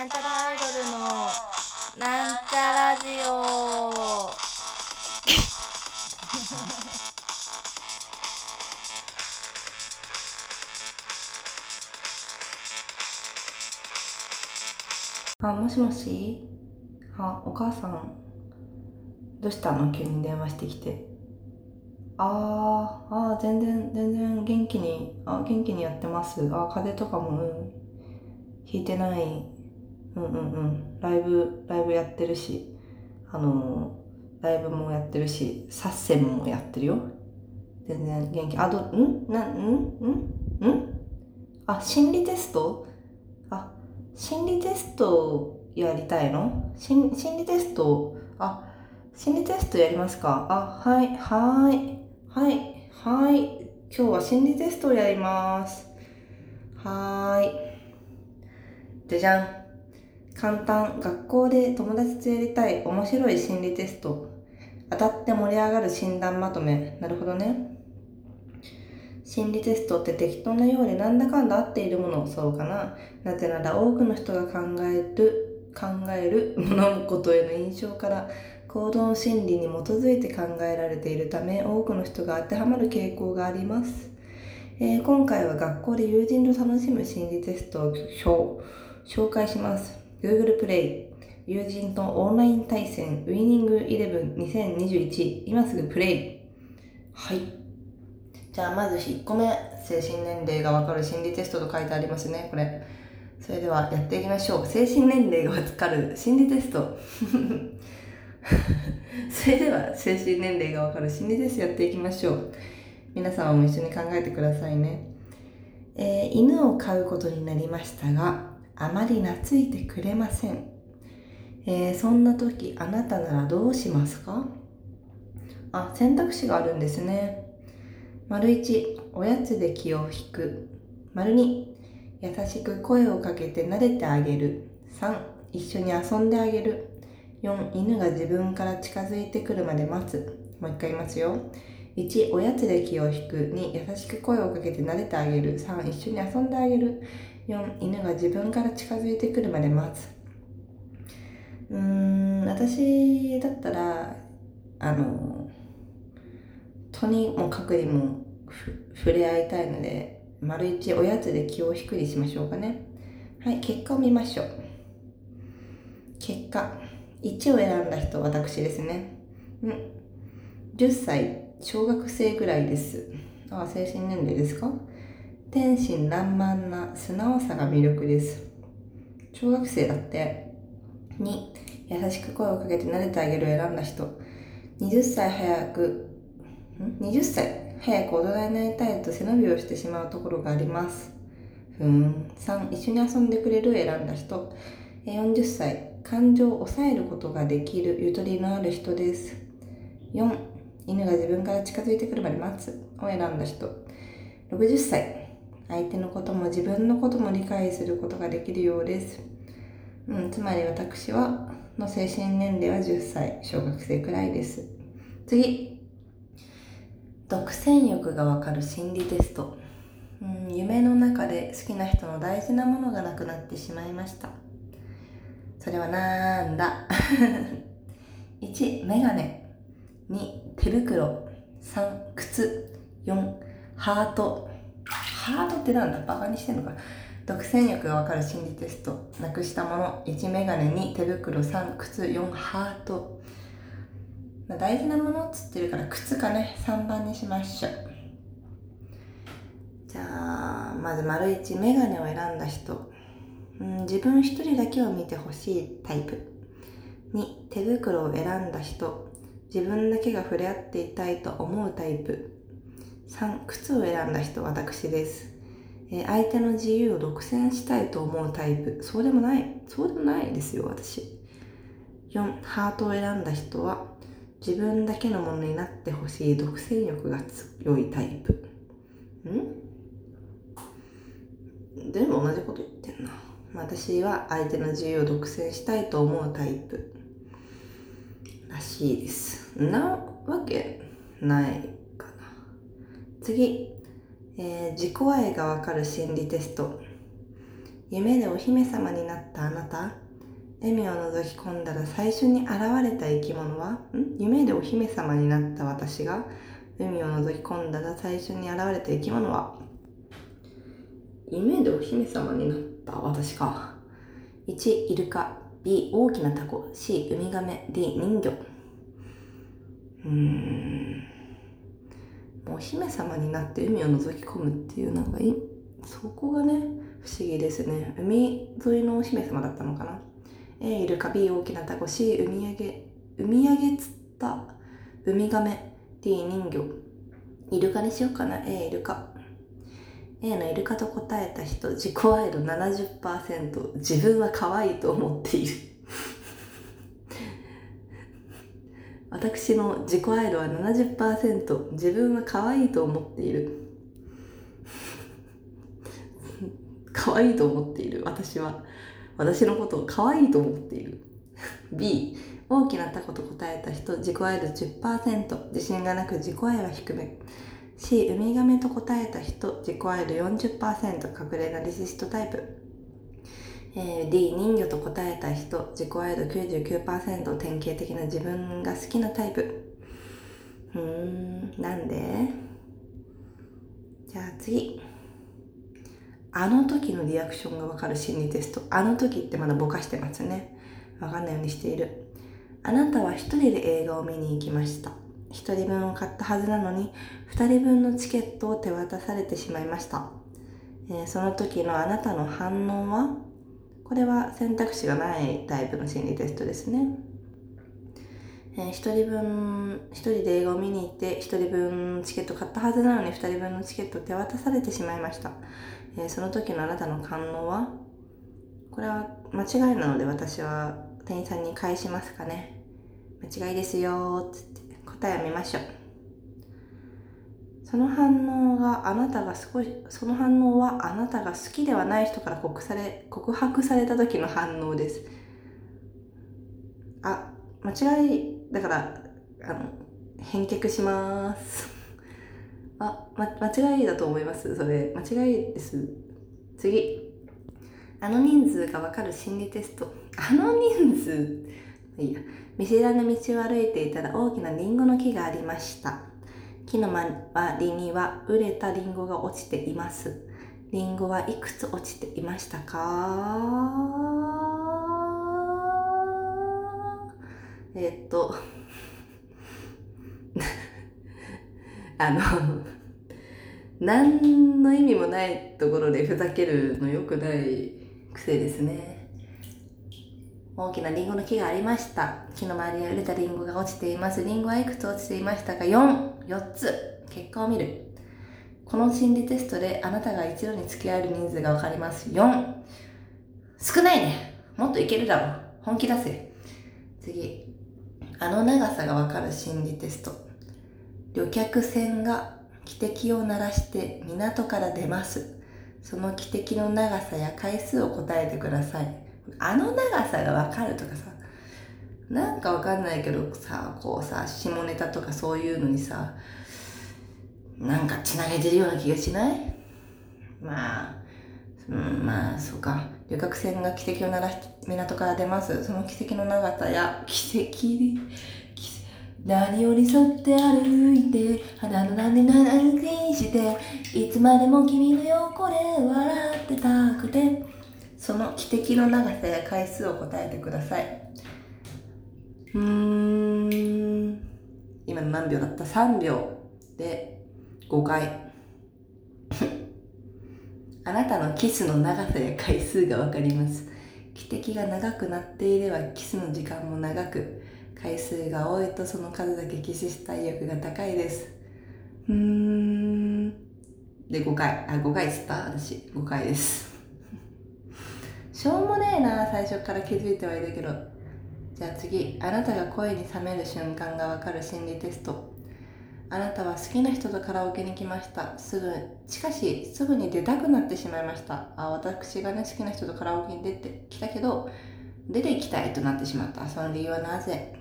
なんちゃらアイドルのなんちゃラジオ あ、もしもし？あ、お母さん。どうしたの？急に電話してきて。あー、あー、全然、全然元気に、あ、元気にやってます。あ、風邪とかも、うん。ひいてない。うんうんうん。ライブ、ライブやってるし、あの、ライブもやってるし、サッセンもやってるよ。全然元気。あ、ど、ん？な、ん？ん？ん？あ、心理テスト？あ、心理テストやりたいの？心心理テスト、あ、心理テストやりますか？あ、はい、はい、はい、はい。今日は心理テストをやります。はーい。じゃじゃん。簡単。学校で友達とやりたい面白い心理テスト。当たって盛り上がる診断まとめ。なるほどね。心理テストって適当なようでなんだかんだ合っているもの、そうかな。なぜなら多くの人が考える、考える物事への印象から行動心理に基づいて考えられているため多くの人が当てはまる傾向があります。えー今回は学校で友人と楽しむ心理テストを紹介します。Google プレイ友人とオンライン対戦ウィニングイレブン2021今すぐプレイはい。じゃあまず1個目、精神年齢がわかる心理テストと書いてありますね、これ。それではやっていきましょう。精神年齢がわかる心理テスト。それでは精神年齢がわかる心理テストやっていきましょう。皆様も一緒に考えてくださいね。えー犬を飼うことになりましたが、あまり懐いてくれません。えーそんな時、あなたならどうしますか？あ、選択肢があるんですね。丸1、おやつで気を引く。丸2、優しく声をかけて撫でてあげる。3、一緒に遊んであげる。4、犬が自分から近づいてくるまで待つ。もう一回言いますよ。1、おやつで気を引く。2、優しく声をかけて撫でてあげる。3、一緒に遊んであげる。4、犬が自分から近づいてくるまで待つ。うーん、私だったら、あの、とにもかくにも触れ合いたいので、丸一おやつで気を引くにしましょうかね。はい、結果を見ましょう。結果、1を選んだ人、私ですね。うん。10歳、小学生ぐらいですあ。あ、精神年齢ですか？天真爛漫な素直さが魅力です。小学生だって。2、優しく声をかけて撫でてあげるを選んだ人。20歳早くん？20歳？早く大人になりたいと背伸びをしてしまうところがあります。ふん。3一緒に遊んでくれるを選んだ人。えー40歳。感情を抑えることができるゆとりのある人です。4犬が自分から近づいてくるまで待つを選んだ人。60歳。相手のことも自分のことも理解することができるようです。うん、つまり私はの精神年齢は10歳小学生くらいです。次。独占欲がわかる心理テスト、うん、夢の中で好きな人の大事なものがなくなってしまいました。それはなーんだ？1メガネ。2手袋。3靴。4ハート。ハートってなんだ？バカにしてんのか？独占欲がわかる心理テストなくしたもの。1メガネ2手袋3靴4ハート。まあ大事なものっつってるから靴かね。3番にしましょう。じゃあまず丸1メガネを選んだ人、うん、自分一人だけを見てほしいタイプ。2手袋を選んだ人。自分だけが触れ合っていたいと思うタイプ。3靴を選んだ人私です。えー相手の自由を独占したいと思うタイプ。そうでもない。そうでもないですよ私。4ハートを選んだ人は自分だけのものになってほしい。独占欲が強いタイプ。ん？全部同じこと言ってんな。私は相手の自由を独占したいと思うタイプらしいです。なわけない。次。えー自己愛がわかる心理テスト。夢でお姫様になったあなた。笑みを覗き込んだら最初に現れた生き物は？ん？夢でお姫様になった私が？海を覗き込んだら最初に現れた生き物は？夢でお姫様になった私か。1イルカ。B 大きなタコ。C ウミガメ。D 人魚。うーん。お姫様になって海を覗き込むっていうなんかい。そこがね不思議ですね。海沿いのお姫様だったのかな。A イルカ B 大きなタコ C ウミヤゲウミヤゲつったウミガメ D 人魚。イルカにしようかな。A イルカ A のイルカと答えた人自己愛度70%自分は可愛いと思っている。私の自己愛度は70%自分は可愛いと思っている。可愛いと思っている。私は。私のことを可愛いと思っている。B 大きなタコと答えた人自己愛度10%自信がなく自己愛は低め。C ウミガメと答えた人自己愛度40%隠れナリシストタイプ、えー D 人魚と答えた人自己愛度99%典型的な自分が好きなタイプ。うーんなんで？じゃあ次。あの時のリアクションがわかる心理テスト。あの時ってまだぼかしてますね。わかんないようにしている。あなたは一人で映画を見に行きました。一人分を買ったはずなのに二人分のチケットを手渡されてしまいました、えーその時のあなたの反応は？これは選択肢がないタイプの心理テストですね、えー一人分一人で映画を見に行って一人分チケット買ったはずなのに二人分のチケット手渡されてしまいました、えーその時のあなたの反応は？これは間違いなので私は店員さんに返しますかね。間違いですよーっつって答えを見ましょう。その反応があなたが少しその反応はあなたが好きではない人から告され告白された時の反応です。あ間違いだからあの返却します。あ、ま、間違いだと思いますそれ。間違いです。次。あの人数がわかる心理テスト。あの人数。いいや見知らぬ道を歩いていたら大きなリンゴの木がありました。木の周りには熟れたリンゴが落ちています。リンゴはいくつ落ちていましたか？えっと あの何の意味もないところでふざけるの良くない癖ですね。大きなリンゴの木がありました。木の周りには熟れたリンゴが落ちています。リンゴはいくつ落ちていましたか？44つ。結果を見る。この心理テストであなたが一度に付き合える人数がわかります。4少ないね。もっといけるだろう。本気出せ。次。あの長さがわかる心理テスト。旅客船が汽笛を鳴らして港から出ます。その汽笛の長さや回数を答えてください。あの長さがわかるとかさなんかわかんないけどさこうさ下ネタとかそういうのにさなんかつなげてるような気がしない？まあうんまあそうか。旅客船が汽笛を鳴らし港から出ます。その汽笛の長さや汽笛に何より沿って歩いて花のなんで何にしていつまでも君の横で笑ってたくて。その汽笛の長さや回数を答えてください。うーん。今の何秒だった ?3 秒で5回。あなたのキスの長さや回数がわかります。汽笛が長くなっていればキスの時間も長く回数が多いとその数だけキスしたい欲が高いです。うーん。で5回。あ5回っつった私。5回です。しょうもねえな最初から気づいてはいるけど。じゃあ次あなたが恋に冷める瞬間がわかる心理テスト。あなたは好きな人とカラオケに来ました。すぐしかしすぐに出たくなってしまいました。あ私がね好きな人とカラオケに出てきたけど出て行きたいとなってしまった。その理由はなぜ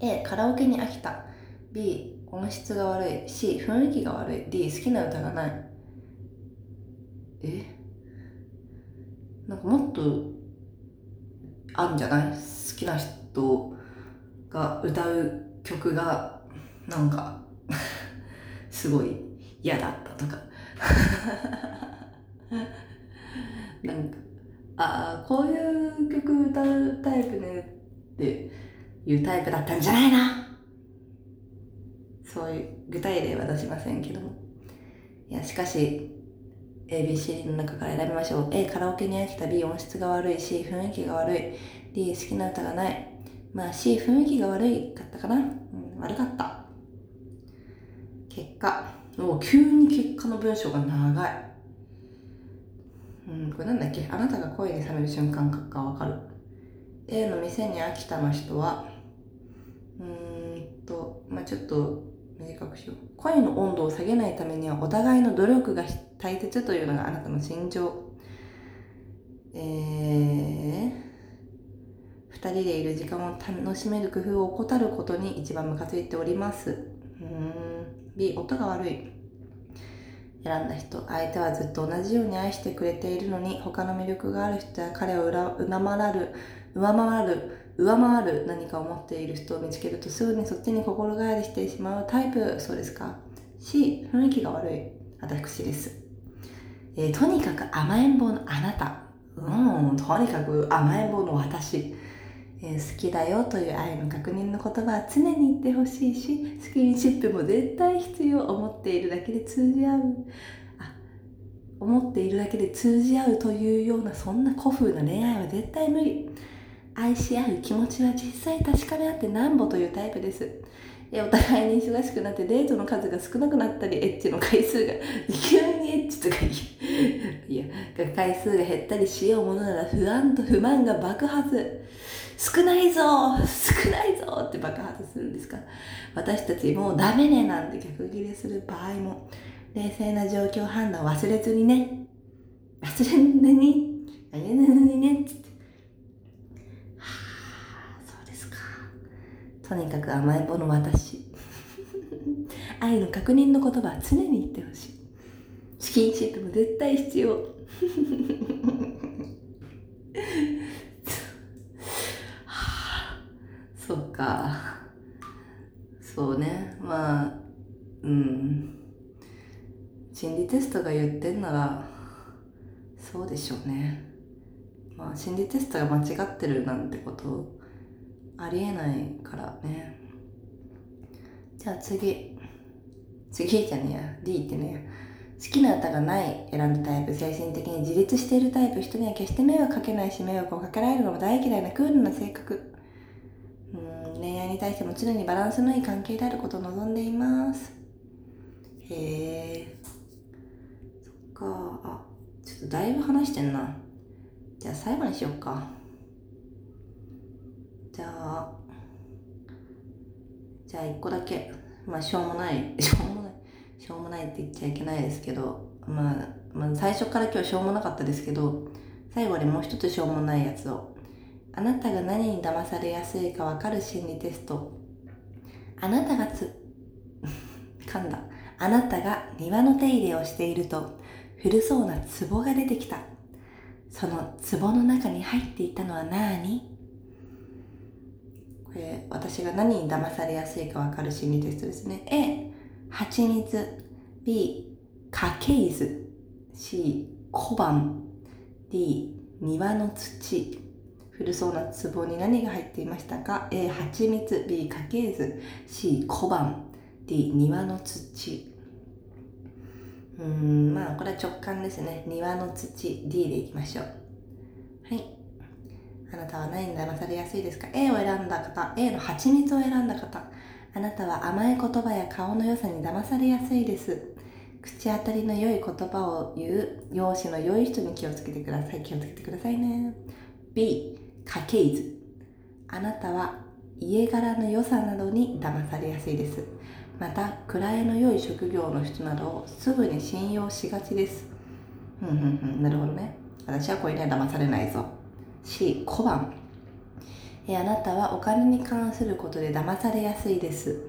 ？A カラオケに飽きた。B 音質が悪い。C 雰囲気が悪い。D 好きな歌がない。え？なんかもっとあるんじゃない？好きな人が歌う曲がなんかすごい嫌だったとか。なんかああこういう曲歌うタイプねっていうタイプだったんじゃないな。そういう具体例は出しませんけども。いやしかし ABC の中から選びましょう。A カラオケに飽きた。B 音質が悪い。C 雰囲気が悪い。D 好きな歌がない。まあ C 雰囲気が悪いかったかな、うん、悪かった。結果。もう急に結果の文章が長い。うんこれなんだっけ？あなたが恋に冷める瞬間かわかる。A の店に飽きたの人はうーんとまあちょっと短くしよう恋の温度を下げないためにはお互いの努力が大切というのがあなたの心情。えー、二人でいる時間を楽しめる工夫を怠ることに一番ムカついております。うん。B 音が悪い。選んだ人相手はずっと同じように愛してくれているのに他の魅力がある人や彼を上回る上回る上回る何かを持っている人を見つけるとすぐにそっちに心変わりしてしまうタイプそうですか？C 雰囲気が悪い。私です、えー、とにかく甘えん坊のあなた。うんとにかく甘えん坊の私。えー、好きだよという愛の確認の言葉は常に言ってほしいしスキンシップも絶対必要思っているだけで通じ合うあ思っているだけで通じ合うというようなそんな古風な恋愛は絶対無理愛し合う気持ちは実際確かめ合ってなんぼというタイプです。お互いに忙しくなってデートの数が少なくなったり、エッチの回数が、急にエッチとかいや、回数が減ったりしようものなら不安と不満が爆発。少ないぞ少ないぞって爆発するんですか。私たちもうダメねなんて逆ギレする場合も、冷静な状況判断忘れずにね。忘れずに、忘れずにね、つって。はあ、そうですか。とにかく甘えん坊の私。愛の確認の言葉は常に言ってほしい。スキンシップも絶対必要そうかそうね。まあうん。心理テストが言ってんならそうでしょうね。まあ心理テストが間違ってるなんてことありえないからね。じゃあ次。次じゃねえや。D ってね好きな歌がない選んだタイプ。精神的に自立しているタイプ。人には決して迷惑かけないし迷惑をかけられるのも大嫌いなクールな性格。愛に対しても常にバランスのいい関係であることを望んでいます。へえそっか。あちょっとだいぶ話してんな。じゃあ最後にしよっか。じゃあじゃあ1個だけ。まあしょうもない。しょうもない。しょうもないって言っちゃいけないですけど、まあ、まあ最初から今日しょうもなかったですけど最後にもう一つしょうもないやつを。あなたが何に騙されやすいかわかる心理テスト。あなたがつ 噛んだ。あなたが庭の手入れをしていると古そうな壺が出てきた。その壺の中に入っていたのは何？これ私が何に騙されやすいか分かる心理テストですね。A 蜂蜜。B 家系図 C 小判。D 庭の土。古そうな壺に何が入っていましたか？A 蜂蜜。B 家系図 C 小判。D 庭の土。うーんまあこれは直感ですね。庭の土。D でいきましょう。はい。あなたは何に騙されやすいですか ?A を選んだ方、A の蜂蜜を選んだ方。あなたは甘い言葉や顔の良さに騙されやすいです。口当たりの良い言葉を言う。容姿の良い人に気をつけてください。気をつけてくださいね。B、家系図。あなたは家柄の良さなどに騙されやすいです。また、位の良い職業の人などをすぐに信用しがちです。ふんふんふん、なるほどね。私はこれには騙されないぞ。C 小判えあなたはお金に関することで騙されやすいです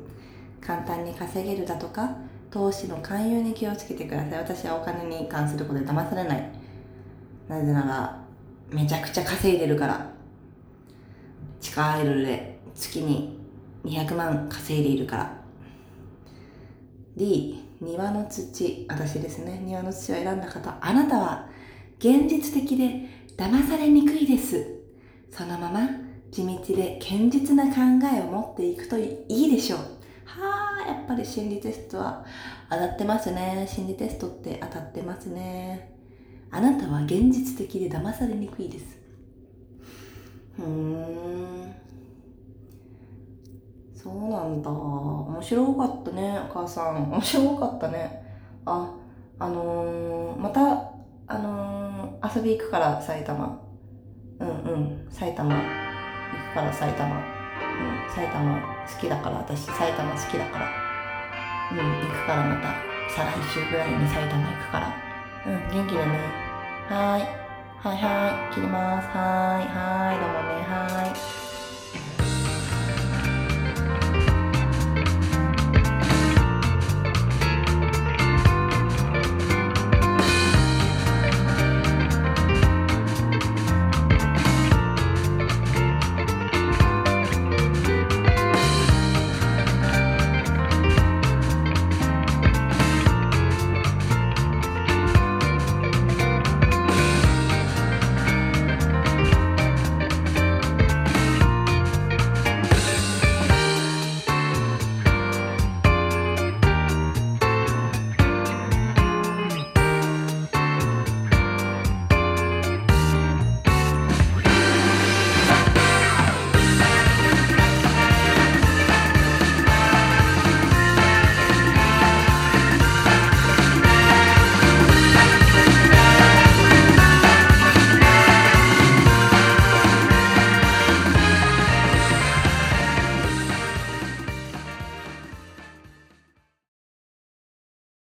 簡単に稼げるだとか投資の勧誘に気をつけてください私はお金に関することで騙されないなぜならめちゃくちゃ稼いでるから地下アイドルで月に200万稼いでいるから。D 庭の土私ですね。庭の土を選んだ方あなたは現実的で騙されにくいです。そのまま地道で堅実な考えを持っていくといいでしょう。はあやっぱり心理テストは当たってますね。心理テストって当たってますね。あなたは現実的で騙されにくいです。うんそうなんだ。面白かったねお母さん。面白かったね。ああのー、またあのー、遊び行くから埼玉。うんうん。埼玉。行くから埼玉。うん。埼玉好きだから私埼玉好きだから。うん行くからまた。再来週ぐらいに埼玉行くから。うん元気でね。はーい。はいはい。切ります。はーい。はーい。どうもね。はーい。